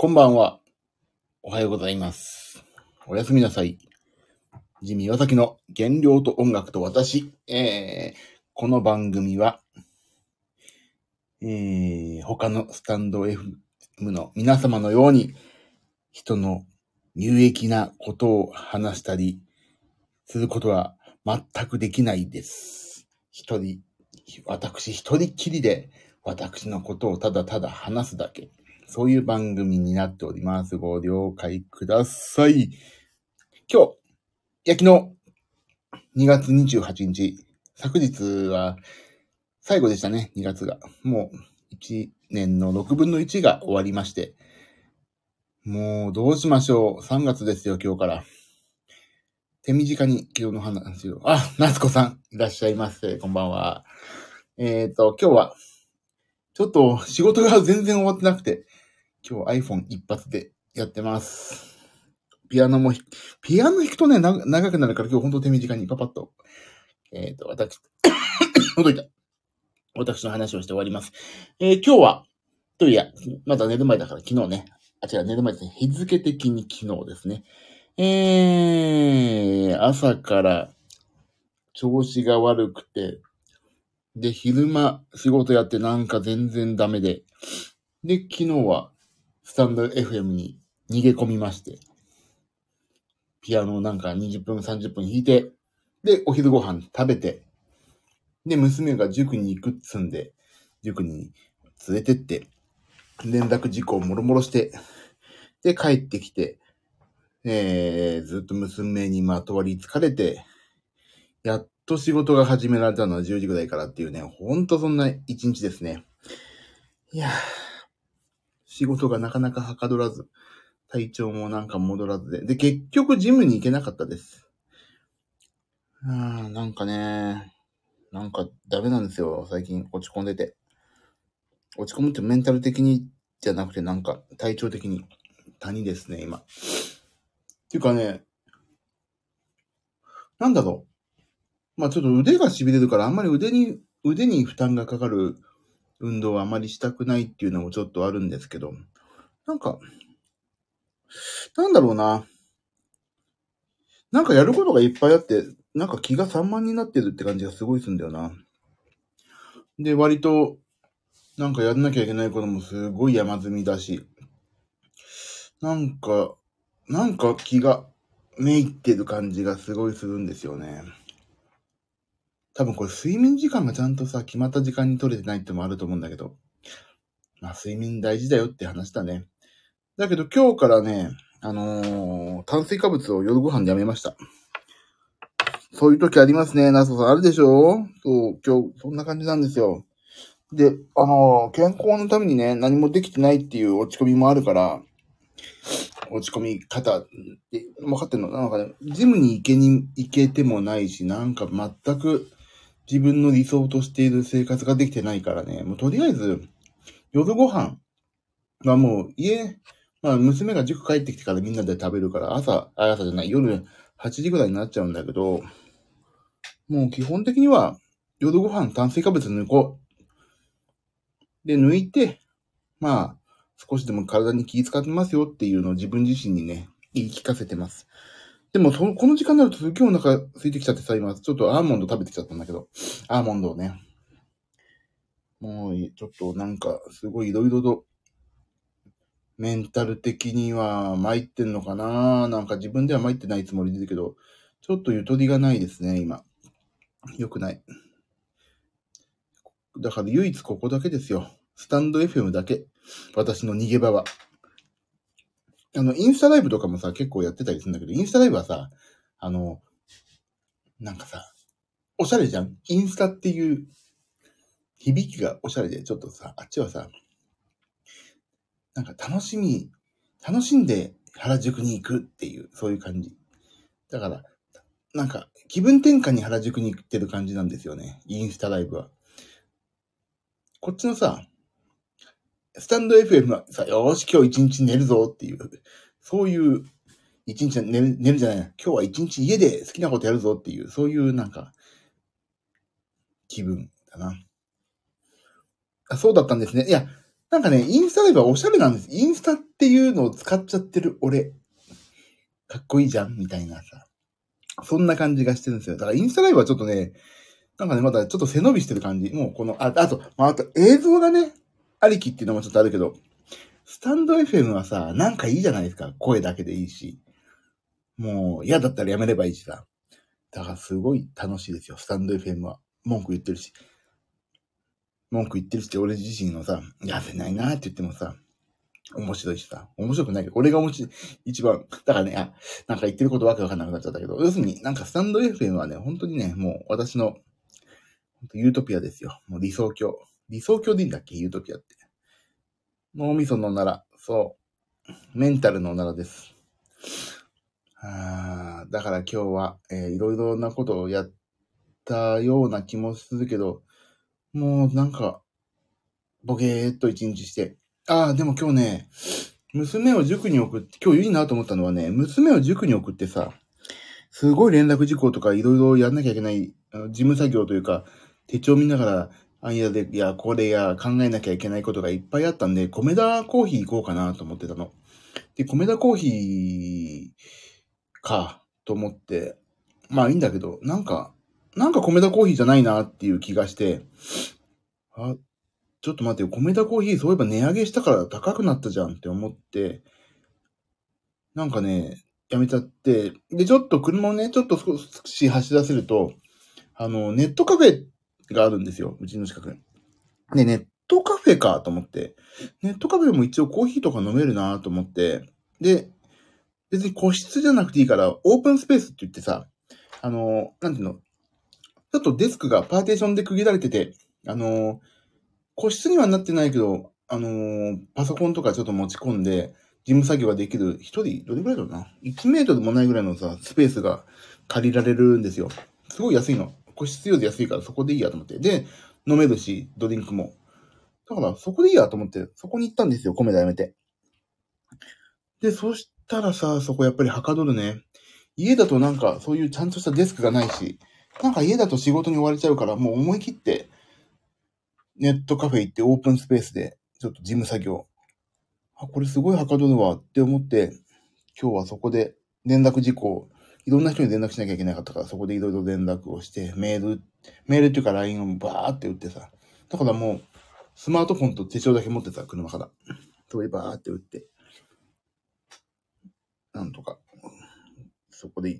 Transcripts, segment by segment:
こんばんは。おはようございます。おやすみなさい。ジミー岩崎の原料と音楽と私。えー、この番組は、えー、他のスタンド FM の皆様のように、人の有益なことを話したりすることは全くできないです。一人、私一人きりで私のことをただただ話すだけ。そういう番組になっております。ご了解ください。今日、いや昨日、2月28日、昨日は最後でしたね、2月が。もう1年の6分の1が終わりまして。もうどうしましょう。3月ですよ、今日から。手短に昨日の話を。あ、夏子さん、いらっしゃいませ。こんばんは。えっ、と、今日は、ちょっと仕事が全然終わってなくて、今日 iPhone 一発でやってます。ピアノも、ピアノ弾くとね、な長くなるから今日ほんと手短にパパッと、えっ、と、私、届いた。私の話をして終わります。えー今日は、といや、まだ寝る前だから昨日ね。あ、違う、寝る前ですね。日付的に昨日ですね。えー、朝から調子が悪くて、で、昼間仕事やってなんか全然ダメで、で、昨日はスタンド FM に逃げ込みまして、ピアノをなんか20分30分弾いて、で、お昼ご飯食べて、で、娘が塾に行くっつんで、塾に連れてって、連絡事項をもろもろして、で、帰ってきて、えー、ずっと娘にまとわりつかれて、やっと仕事が始められたのは10時ぐらいからっていうね、ほんとそんな一日ですね。いやー、仕事がなかなかはかどらず、体調もなんか戻らずで、で、結局ジムに行けなかったです。あー、なんかね、なんかダメなんですよ、最近落ち込んでて。落ち込むってメンタル的にじゃなくてなんか体調的に谷ですね、今。っていうかね、なんだろう。まあちょっと腕が痺れるからあんまり腕に、腕に負担がかかる運動はあまりしたくないっていうのもちょっとあるんですけど、なんか、なんだろうな。なんかやることがいっぱいあって、なんか気が散漫になってるって感じがすごいすんだよな。で、割と、なんかやんなきゃいけないこともすごい山積みだし、なんか、なんか気がめいってる感じがすごいするんですよね。多分これ睡眠時間がちゃんとさ、決まった時間に取れてないってもあると思うんだけど。まあ睡眠大事だよって話だね。だけど今日からね、あのー炭水化物を夜ご飯でやめました。そういう時ありますね、ナスさん。あるでしょ？そう、今日、そんな感じなんですよ。で、あのー健康のためにね、何もできてないっていう落ち込みもあるから、落ち込み方って分かってんの？なんかね、ジムに行けに、行けてもないし、なんか全く自分の理想としている生活ができてないからね、もうとりあえず、夜ご飯はもう家、まあ娘が塾帰ってきてからみんなで食べるから、朝、あ朝じゃない、夜8時ぐらいになっちゃうんだけど、もう基本的には夜ご飯炭水化物抜こう。で、抜いて、まあ、少しでも体に気遣ってますよっていうのを自分自身にね、言い聞かせてます。でも、そ、この時間になるとすっげえお腹空いてきちゃってさ、今、ちょっとアーモンド食べてきちゃったんだけど、アーモンドをね。もう、ちょっとなんか、すごいいろいろと、メンタル的には参ってんのかな？なんか自分では参ってないつもりですけど、ちょっとゆとりがないですね、今。よくない。だから唯一ここだけですよ。スタンド FM だけ。私の逃げ場は。あの、インスタライブとかもさ、結構やってたりするんだけど、インスタライブはさ、あの、なんかさ、おしゃれじゃんインスタっていう響きがおしゃれで、ちょっとさ、あっちはさ、なんか楽しみ、楽しんで原宿に行くっていう、そういう感じ。だから、なんか気分転換に原宿に行ってる感じなんですよね。インスタライブは。こっちのさ、スタンド FM はさ、よし、今日一日寝るぞっていう、そういう、一日寝る、寝るじゃない。今日は一日家で好きなことやるぞっていう、そういうなんか、気分だな。あ、そうだったんですね。いや、なんかね、インスタライブはおしゃれなんです。インスタっていうのを使っちゃってる俺。かっこいいじゃんみたいなさ。そんな感じがしてるんですよ。だからインスタライブはちょっとね、なんかね、まだちょっと背伸びしてる感じ。もうこの、あ、あと、まあ、あと映像がね、ありきっていうのもちょっとあるけど、スタンド FM はさ、なんかいいじゃないですか。声だけでいいし。もう嫌だったらやめればいいしさ。だからすごい楽しいですよ。スタンド FM は。文句言ってるし。文句言ってるし俺自身のさ、やせないなって言ってもさ、面白いしさ。面白くないけど、俺が面白い、一番。だからね、あ、なんか言ってることわけわかんなくなっちゃったけど、要するになんかスタンド FM はね、本当にね、もう私の、ユートピアですよ。もう理想郷。理想郷でいいんだっけ？ユートピアって。脳みそのなら、そう。メンタルのならです。あーだから今日は、えーいろいろなことをやったような気もするけど、もうなんか、ボケーっと一日して。ああ、でも今日ね、娘を塾に送って、今日いいなと思ったのはね、娘を塾に送ってさ、すごい連絡事項とかいろいろやんなきゃいけない、事務作業というか、手帳見ながら、あんやで、いや、これや考えなきゃいけないことがいっぱいあったんで、米田コーヒー行こうかなと思ってたの。で、米田コーヒーか、と思って、まあいいんだけど、なんか、なんか米田コーヒーじゃないなっていう気がして、あ、ちょっと待ってよ、米田コーヒーそういえば値上げしたから高くなったじゃんって思って、なんかね、やめちゃって、で、ちょっと車をね、ちょっと少し走らせると、あの、ネットカフェがあるんですよ、うちの近くに。で、ネットカフェかと思って、ネットカフェも一応コーヒーとか飲めるなと思って、で、別に個室じゃなくていいから、オープンスペースって言ってさ、あの、なんていうの、ちょっとデスクがパーテーションで区切られてて、あの、個室にはなってないけど、あの、パソコンとかちょっと持ち込んで、事務作業ができる、一人、どれぐらいだろうな ?1 メートルもないぐらいのさ、スペースが借りられるんですよ。すごい安いの。個室用で安いからそこでいいやと思って。で、飲めるし、ドリンクも。だから、そこでいいやと思って、そこに行ったんですよ、米田やめて。で、そしたらさ、そこやっぱりはかどるね。家だとなんか、そういうちゃんとしたデスクがないし、なんか家だと仕事に追われちゃうから、もう思い切って、ネットカフェ行ってオープンスペースで、ちょっと事務作業。あ、これすごいはかどるわって思って、今日はそこで連絡事項、いろんな人に連絡しなきゃいけなかったから、そこでいろいろ連絡をして、メール、メールっていうか LINE をバーって打ってさ。だからもう、スマートフォンと手帳だけ持ってた、車から。それバーって打って。なんとか、そこで、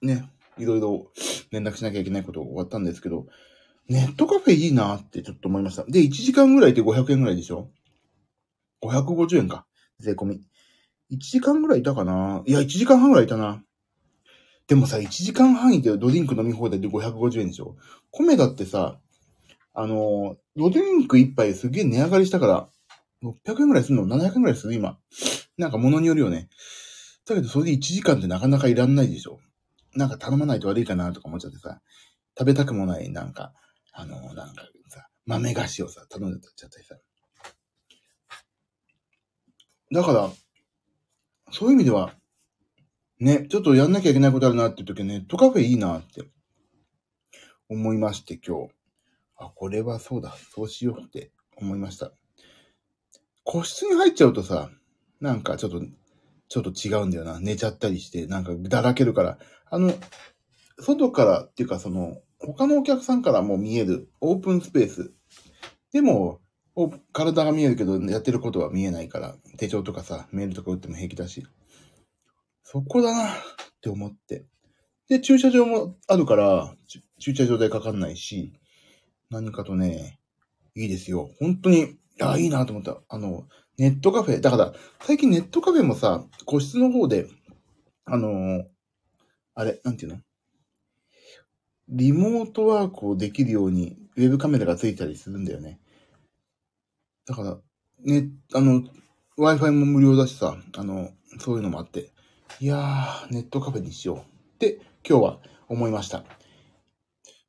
ね、いろいろ連絡しなきゃいけないことが終わったんですけど、ネットカフェいいなってちょっと思いました。で、1時間ぐらいで500円ぐらいでしょ ?550 円か。税込み。1時間ぐらいいたかな？いや、1時間半ぐらいいたな。でもさ、1時間半いてドリンク飲み放題で550円でしょ？米だってさ、あの、ドリンク1杯すげえ値上がりしたから、600円ぐらいするの ?700 円ぐらいする？今。なんか物によるよね。だけどそれで1時間ってなかなかいらんないでしょ？なんか頼まないと悪いかなとか思っちゃってさ、食べたくもない、なんか、あの、なんかさ、豆菓子をさ、頼んでちゃったりさ。だから、そういう意味では、ね、ちょっとやんなきゃいけないことあるなって時はネットカフェいいなって思いまして今日。あ、これはそうだ、そうしようって思いました。個室に入っちゃうとさ、なんかちょっと、ちょっと違うんだよな。寝ちゃったりして、なんかだらけるから。あの、外からっていうかその、他のお客さんからも見えるオープンスペース。でも、体が見えるけど、やってることは見えないから、手帳とかさ、メールとか打っても平気だし。そこだなって思って。で、駐車場もあるから、駐車場代かかんないし、何かとね、いいですよ。本当に、あいいなと思った。あの、ネットカフェ。だから、最近ネットカフェもさ、個室の方で、あのーあれ、なんていうの？リモートワークをできるように、ウェブカメラがついたりするんだよね。だから、ね、あの、Wi-Fi も無料だしさ、あの、そういうのもあって、いやー、ネットカフェにしようって、今日は思いました。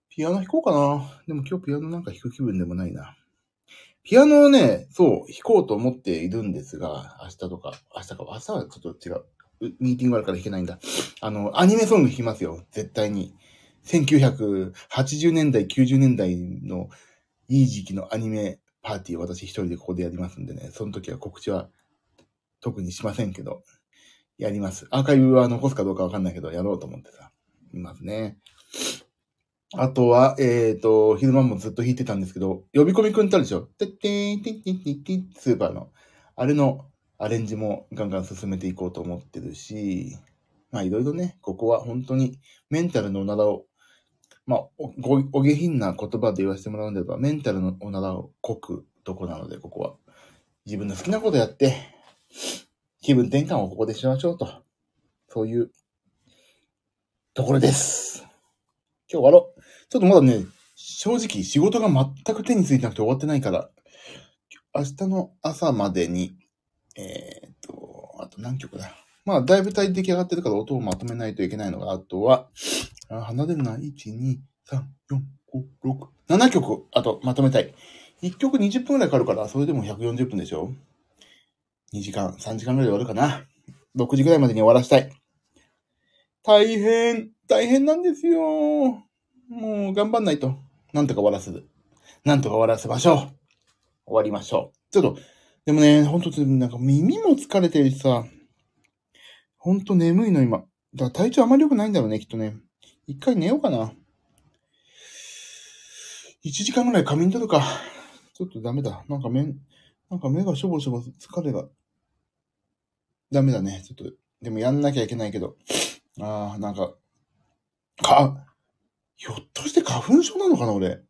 ピアノ弾こうかな。でも今日ピアノなんか弾く気分でもないな。ピアノをね、そう、弾こうと思っているんですが、明日とか、明日か、明日はちょっと違う。うミーティングあるから弾けないんだ。あの、アニメソング弾きますよ。絶対に。1980年代、90年代のいい時期のアニメパーティーを私一人でここでやりますんでね、その時は告知は特にしませんけど、やります。アーカイブは残すかどうかわかんないけど、やろうと思ってさ、いますね。あとは、えっ、ー、と、昼間もずっと弾いてたんですけど、呼び込みくんってあるでしょてってーん、てんてんてんてん、スーパーの。あれのアレンジもガンガン進めていこうと思ってるし、まあいろいろね、ここは本当にメンタルのおならを、まあお、お下品な言葉で言わせてもらうんであれば、メンタルのおならをこくとこなので、ここは。自分の好きなことやって、気分転換をここでしましょうと。そういうところです。今日終わろう。ちょっとまだね、正直仕事が全く手についてなくて終わってないから、明日の朝までに、えー、っと、あと何曲だ。まあ、だいぶ体出来上がってるから音をまとめないといけないのが、あとは、あ離れるな、1、2、3、4、5、6、7曲、あとまとめたい。1曲20分くらいかかるから、それでも140分でしょ ?2 時間、3時間くらいで終わるかな。6時くらいまでに終わらしたい。大変、大変なんですよ。もう頑張んないと。なんとか終わらせる。なんとか終わらせましょう。終わりましょう。ちょっと、でもね、ほんと、なんか耳も疲れてるしさ、ほんと眠いの今。だから体調あまり良くないんだろうね、きっとね。一回寝ようかな。一時間ぐらい仮眠取るか。ちょっとダメだ。なんか目、なんか目がしょぼしょぼ疲れが。ダメだね。ちょっと、でもやんなきゃいけないけど。ああ、なんか、か、ひょっとして花粉症なのかな、俺？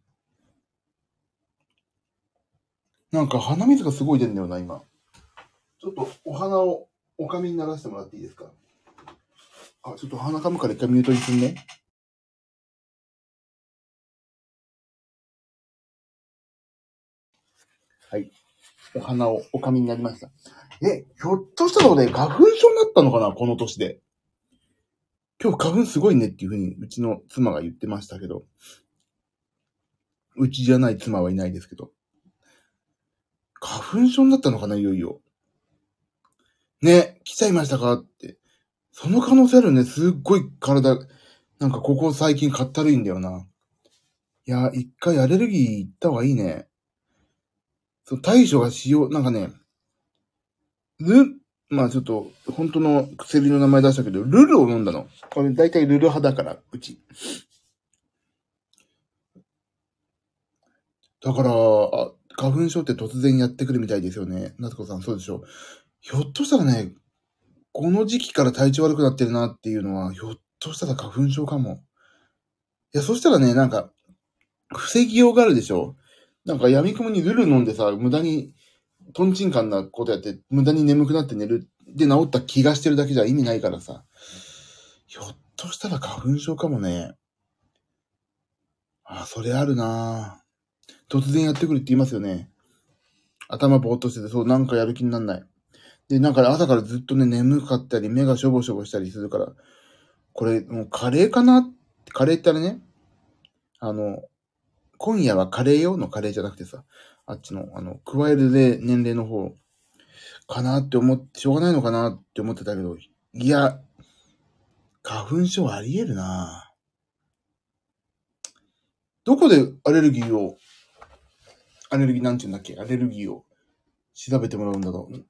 なんか鼻水がすごい出るんだよな、今。ちょっとお花をお髪にならせてもらっていいですか？あ、ちょっと鼻かむから一回ミュートにすんね。はい。お花をお髪になりました。え、ひょっとしたら俺花粉症になったのかなこの年で。今日花粉すごいねっていうふうにうちの妻が言ってましたけど。うちじゃない妻はいないですけど。花粉症になったのかないよいよ。ね、来ちゃいましたかって。その可能性あるね。すっごい体、なんかここ最近かったるいんだよな。いや、一回アレルギー行った方がいいね。そう、対処がしよう、なんかね、ル、まあちょっと、本当の薬の名前出したけど、ルルを飲んだの。これ大体ルル派だから、うち。だから、あ、花粉症って突然やってくるみたいですよね。夏子さん、そうでしょう。ひょっとしたらね、この時期から体調悪くなってるなっていうのは、ひょっとしたら花粉症かも。いや、そしたらね、なんか、防ぎようがあるでしょなんか闇雲にルル飲んでさ、無駄に、トンチンカンなことやって、無駄に眠くなって寝る。で治った気がしてるだけじゃ意味ないからさ。ひょっとしたら花粉症かもね。あ、それあるな突然やってくるって言いますよね。頭ぼーっとしてて、そう、なんかやる気になんない。で、なんか朝からずっとね、眠かったり、目がしょぼしょぼしたりするから、これ、もうカレーかな？カレーってあれね、あの、今夜はカレーよのカレーじゃなくてさ、あっちの、あの、加えるで年齢の方、かなって思って、しょうがないのかなって思ってたけど、いや、花粉症あり得るなどこでアレルギーを、アレルギーなんて言うんだっけ？アレルギーを調べてもらうんだろう。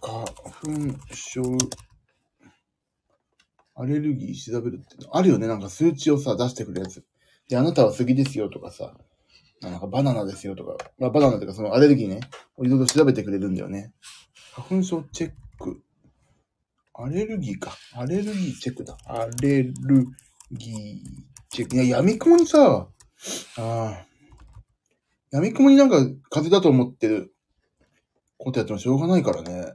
花粉症、アレルギー調べるってあるよね。なんか数値をさ、出してくるやつ。で、あなたは杉ですよとかさ、なんかバナナですよとか、まあ、バナナとかそのアレルギーね、いろいろ調べてくれるんだよね。花粉症チェック。アレルギーか。アレルギーチェックだ。アレルギーチェック。いや、闇雲にさ、ああ、闇雲になんか風邪だと思ってることやってもしょうがないからね。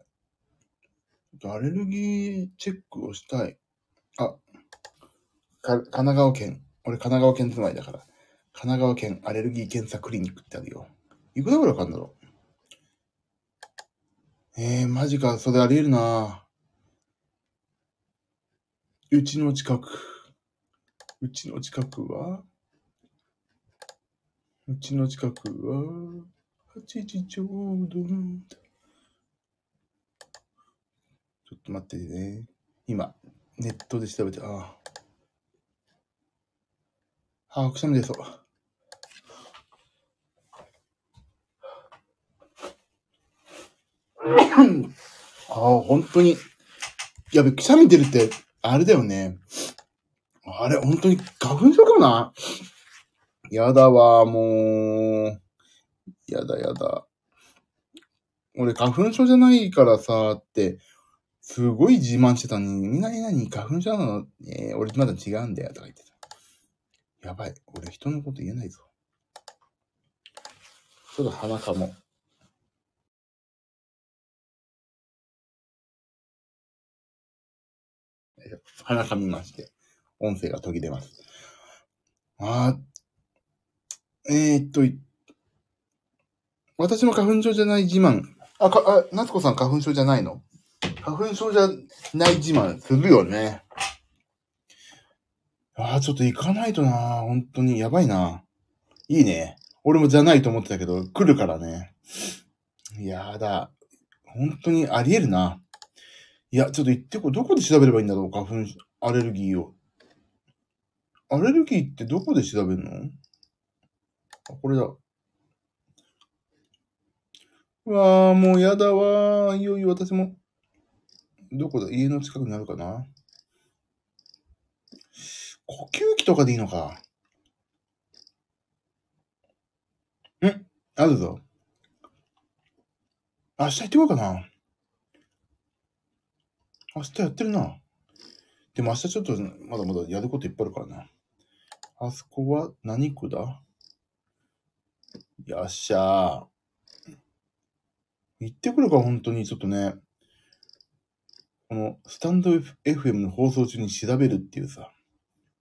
アレルギーチェックをしたい。あ、か神奈川県。俺神奈川県住まいだから。神奈川県アレルギー検査クリニックってあるよ。いくらぐらいかかんだろう？えー、マジか。それあり得るなうちの近く。うちの近くは？うちの近くは、8時ちょうどちょっと待ってね。今、ネットで調べて、ああ。あ、くしゃみ出そう。ああ、本当に。やべ、くしゃみ出るって、あれだよね。あれ、本当に花粉症かな。やだわ、もう。やだやだ。俺、花粉症じゃないからさ、って、すごい自慢してたのに、みんなに何花粉症なの？えー、俺まだ違うんだよ、とか言ってた。やばい。俺、人のこと言えないぞ。ちょっと鼻かも。鼻かみまして、音声が途切れます。あー、えー、っと、私も花粉症じゃない自慢。あ、か、あ、夏子さん花粉症じゃないの？花粉症じゃない自慢するよね。あー、ちょっと行かないとな本当にやばいな。いいね。俺もじゃないと思ってたけど、来るからね。やだ。本当にあり得るな。いや、ちょっと言ってこ、どこで調べればいいんだろう？花粉、アレルギーを。アレルギーってどこで調べるの？あ、これだ。うわー、もうやだわー。いよいよ私も。どこだ？家の近くにあるかな？呼吸器とかでいいのか？ん？あるぞ。明日行ってこようかな。明日やってるな。でも明日ちょっとまだまだやることいっぱいあるからな。あそこは何区だ？よっしゃー。行ってくるか、本当に。ちょっとね。この、スタンド FM の放送中に調べるっていうさ。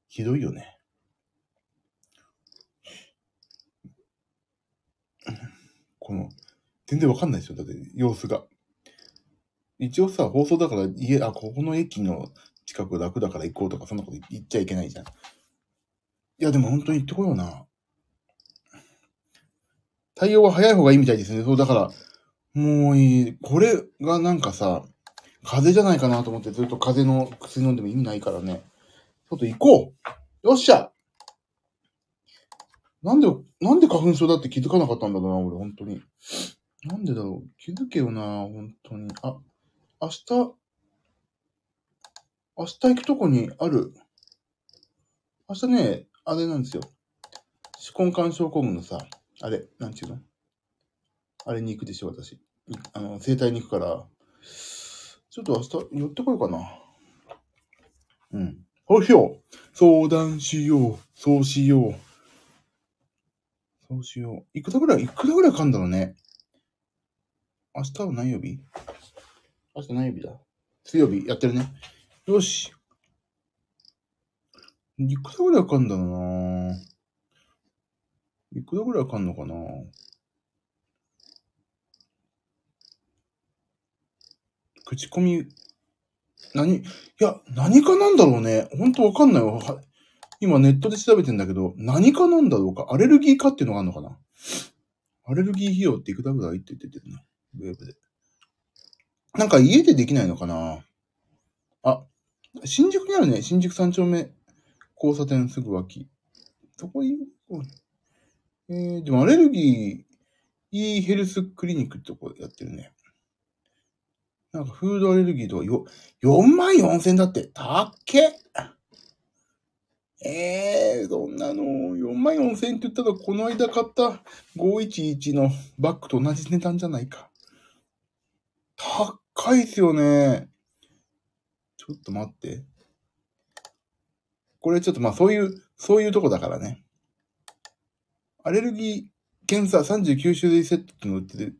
ひどいよね。この、全然わかんないでしょ。だって、様子が。一応さ、放送だから、家、あ、ここの駅の近く楽だから行こうとか、そんなこと言っちゃいけないじゃん。いや、でも本当に行ってこような。対応は早い方がいいみたいですね。そう、だから、もういい。これがなんかさ、風邪じゃないかなと思ってずっと風邪の薬飲んでも意味ないからね。ちょっと行こうよっしゃなんで、なんで花粉症だって気づかなかったんだろうな、俺、本当に。なんでだろう気づけよな、本当に。あ、明日、明日行くとこにある。明日ね、あれなんですよ。手根管症候群のさ、あれ、なんちゅうの？あれに行くでしょ、私。あの、整体に行くから、ちょっと明日寄ってこようかな。うん。そうしよう。相談しよう。そうしよう。そうしよう。いくらぐらい、いくらぐらいかんだろうね。明日は何曜日？明日何曜日だ？水曜日やってるね。よし。いくらぐらいかかんだろうないくらぐらいかかんのかな口コミ、何、いや、何かなんだろうね。ほんとわかんないわ。今ネットで調べてんだけど、何かなんだろうか。アレルギーかっていうのがあるのかな。アレルギー費用っていくらぐらいって言ってるな。ウェブで。なんか家でできないのかな？あ、新宿にあるね。新宿三丁目交差点すぐ脇。そこいい、えー、でもアレルギー、いいヘルスクリニックってとこやってるね。なんかフードアレルギーとかよ、4万4千だって。たっけええー、そんなの、4万4千って言ったら、この間買った511のバッグと同じ値段じゃないか。高いっすよね。ちょっと待って。これちょっとまあそういう、そういうとこだからね。アレルギー検査39種類セットっての売ってて、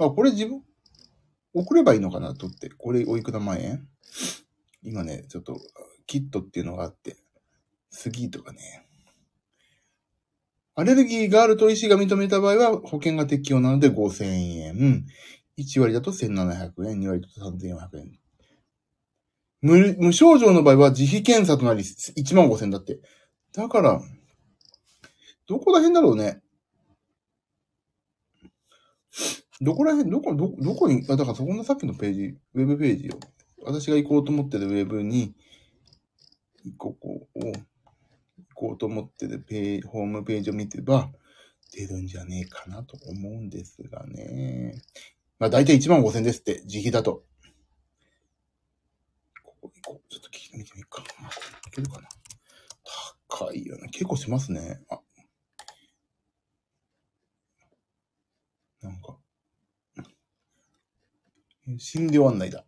あ、これ自分、送ればいいのかなとって。これおいくら万円？今ね、ちょっと、キットっていうのがあって、スギーとかね。アレルギーがあると医師が認めた場合は保険が適用なので5000円。1割だと1700円、2割だと3400円。無無症状の場合は自費検査となり1万5000だって。だから、どこら辺だろうね。どこら辺、どこ、ど、どこに、あ、だからそこのさっきのページ、ウェブページを、私が行こうと思ってるウェブに、ここを、行こうと思ってるペーホームページを見てば、出るんじゃねえかなと思うんですがね。まあ大体1万5千ですって、自費だと。ここ行こう。ちょっと聞いてみてみようか。まあ、いけるかな。高いよね。結構しますね。あ。なんか。診療案内だ。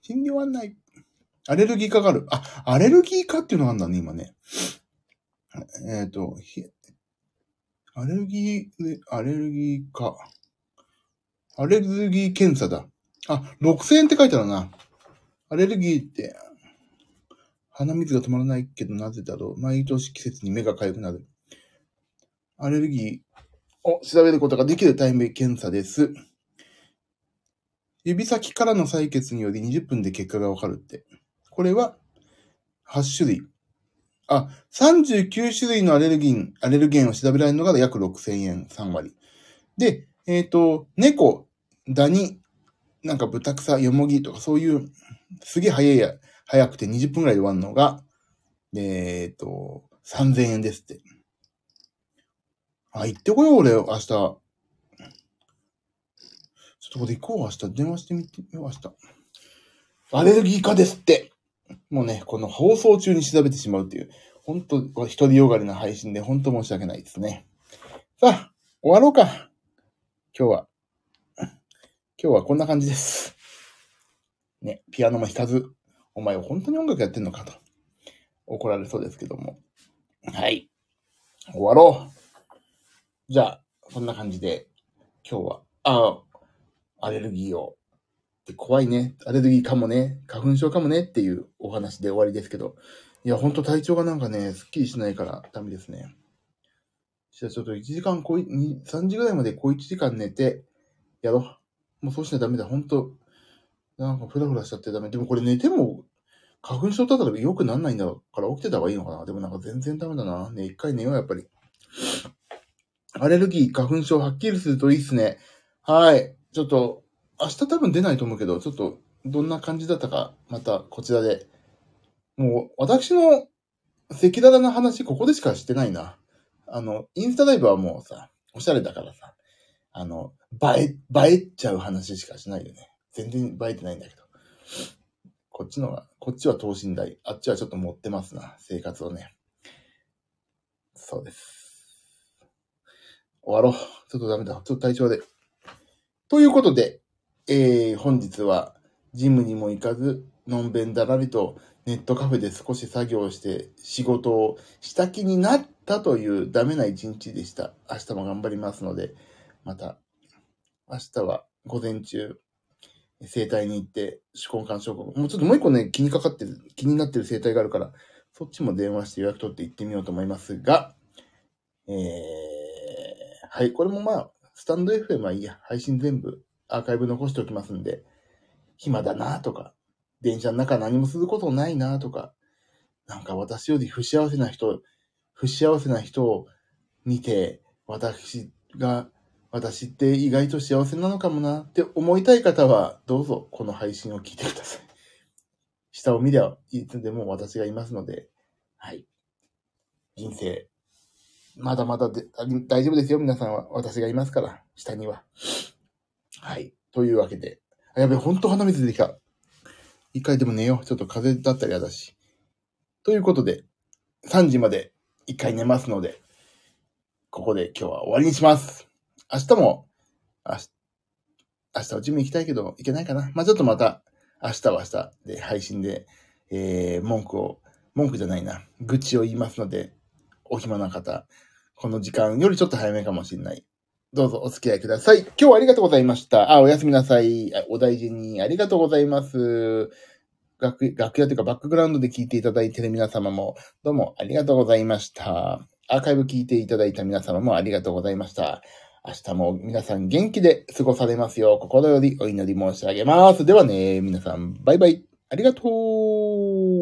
診療案内。アレルギーかかる。あ、アレルギーかっていうのがあるんだね、今ね。えっ、と、ひアレルギーで、アレルギーか。アレルギー検査だ。あ、6000円って書いてあるな。アレルギーって、鼻水が止まらないけどなぜだろう。毎年季節に目が痒くなる。アレルギーを調べることができる対面検査です。指先からの採血により20分で結果がわかるって。これは8種類。あ、39種類のアレルギン、アレルゲンを調べられるのが約6000円、3割。で、えっ、と、猫、ダニ、なんか豚草、よもぎとかそういう、すげえ早いや、早くて20分くらいで終わるのが、えっ、と、3000円ですって。あ、行ってこよう、俺、明日。ちょっとこれ行こう、明日。電話してみてよ、明日。アレルギー科ですって。もうね、この放送中に調べてしまうっていう、本当独りよがりな配信で本当申し訳ないですね。さあ、終わろうか。今日は。今日はこんな感じです。ね、ピアノも弾かず、お前は本当に音楽やってんのかと。怒られそうですけども。はい。終わろう。じゃあ、そんな感じで、今日は、ああアレルギーをで怖いね。アレルギーかもね。花粉症かもねっていうお話で終わりですけど。いや、ほんと体調がなんかね、すっきりしないからダメですね。じゃあちょっと1時間、こい、3時ぐらいまでこう1時間寝て、やろう。もうそうしないとダメだ。ほんと、なんかフラフラしちゃってダメ。でもこれ寝ても、花粉症だったら良くなんないんだから起きてた方がいいのかな。でもなんか全然ダメだな。ね、一回寝よう、やっぱり。アレルギー、花粉症はっきりするといいっすね。はい。ちょっと、明日多分出ないと思うけど、ちょっとどんな感じだったか、またこちらで。もう、私の赤裸々な話、ここでしかしてないな。あの、インスタライブはもうさ、おしゃれだからさ、あの、映え、映えちゃう話しかしないよね。全然映えてないんだけど。こっちのが、こっちは等身大。あっちはちょっと持ってますな、生活をね。そうです。終わろう。ちょっとダメだ。ちょっと体調で。ということで、えー、本日はジムにも行かず、のんべんだらりとネットカフェで少し作業して仕事をした気になったというダメな一日でした。明日も頑張りますので、また、明日は午前中、整体に行って、手根管症候群。もうちょっともう一個ね、気にかかってる、気になってる整体があるから、そっちも電話して予約取って行ってみようと思いますが、えー、はい、これもまあ、スタンド FM はいいや、配信全部アーカイブ残しておきますんで、暇だなとか、電車の中何もすることないなとか、なんか私より不幸せな人、不幸せな人を見て、私が、私って意外と幸せなのかもなって思いたい方は、どうぞこの配信を聞いてください。下を見りゃいつでも私がいますので、はい。人生、まだまだで大丈夫ですよ、皆さんは。私がいますから、下には。はい。というわけで。あやべえ、ほんと鼻水出てきた。一回でも寝よう。ちょっと風邪だったりやだし。ということで、3時まで一回寝ますので、ここで今日は終わりにします。明日も、明日、明日はジム行きたいけど、行けないかな。まあちょっとまた、明日は明日で配信で、えー、文句を、文句じゃないな、愚痴を言いますので、お暇な方、この時間よりちょっと早めかもしれない。どうぞお付き合いください。今日はありがとうございました。あ、おやすみなさい。お大事にありがとうございます。楽楽屋というかバックグラウンドで聞いていただいている皆様もどうもありがとうございました。アーカイブ聞いていただいた皆様もありがとうございました。明日も皆さん元気で過ごされますよう心よりお祈り申し上げます。ではね、皆さんバイバイ。ありがとう。